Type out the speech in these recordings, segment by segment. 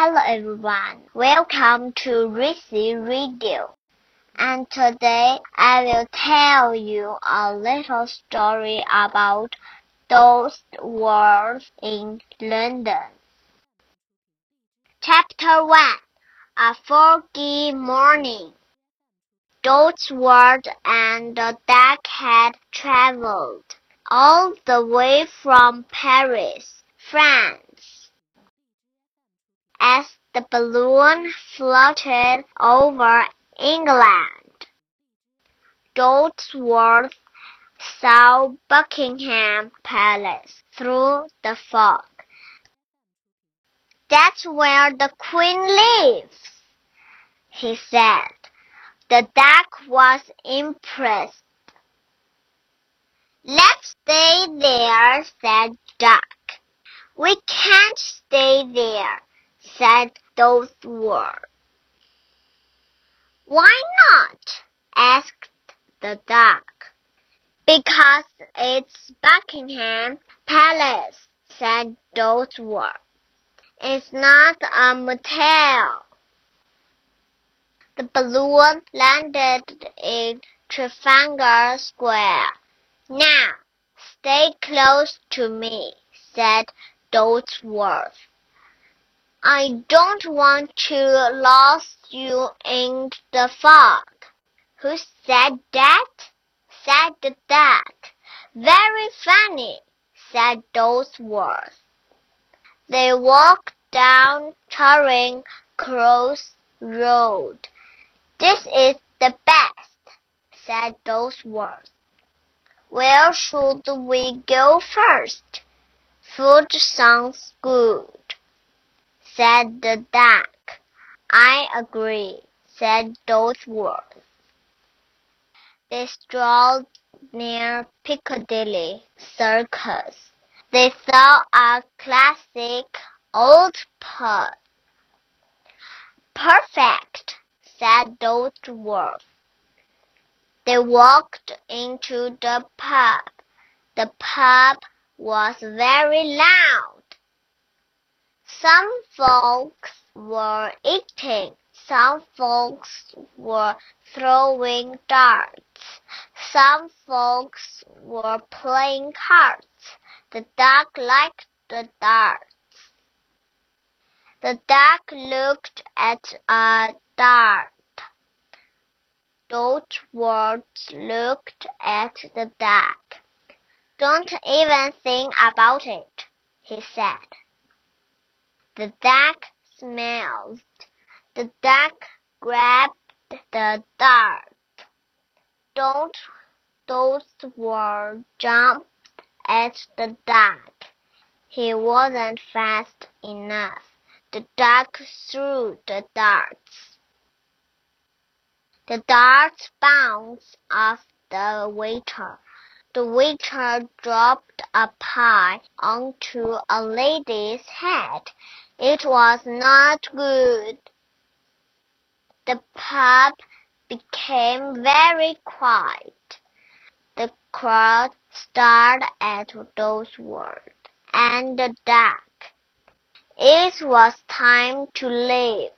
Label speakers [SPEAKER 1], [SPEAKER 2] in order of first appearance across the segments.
[SPEAKER 1] Hello everyone, welcome to Rissy Radio. And today I will tell you a little story about those words in London. Chapter 1 A Foggy Morning Dodsworth and the duck had traveled all the way from Paris, France. As the balloon floated over England, Dodsworth saw Buckingham Palace through the fog. That's where the Queen lives, he said. The duck was impressed. Let's stay there, said Duck. We can't stay there, said those words. Why not? asked the duck. Because it's Buckingham Palace, said Dodsworth. It's not a motel. The balloon landed in Trafalgar Square. Now, stay close to me, said Dodsworth. I don't want to lose you in the fog. Who said that? said the duck. Very funny, said Dodsworth. They walked down Charing Cross Road. This is the best, said Dodsworth. Where should we go first? Food sounds good, said the duck. I agree, said Dodsworth. They strolled near Piccadilly Circus. They saw a classic old pub. Perfect, said Dodsworth. They walked into the pub. The pub was very loud. Some folks were eating. Some folks were throwing darts. Some folks were playing cards. The duck liked the darts. The duck looked at a dart. Dodsworth looked at the duck. Don't even think about it, he said. The duck smiled. The duck grabbed the dart. Don't those were jumped at the duck. He wasn't fast enough. The duck threw the darts. The darts bounced off the waiter. The waiter dropped a pie onto a lady's head. It was not good. The pub became very quiet. The crowd stared at Dodsworth and the duck. It was time to leave.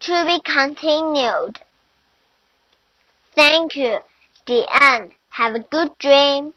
[SPEAKER 1] To be continued. Thank you. The end. Have a good dream.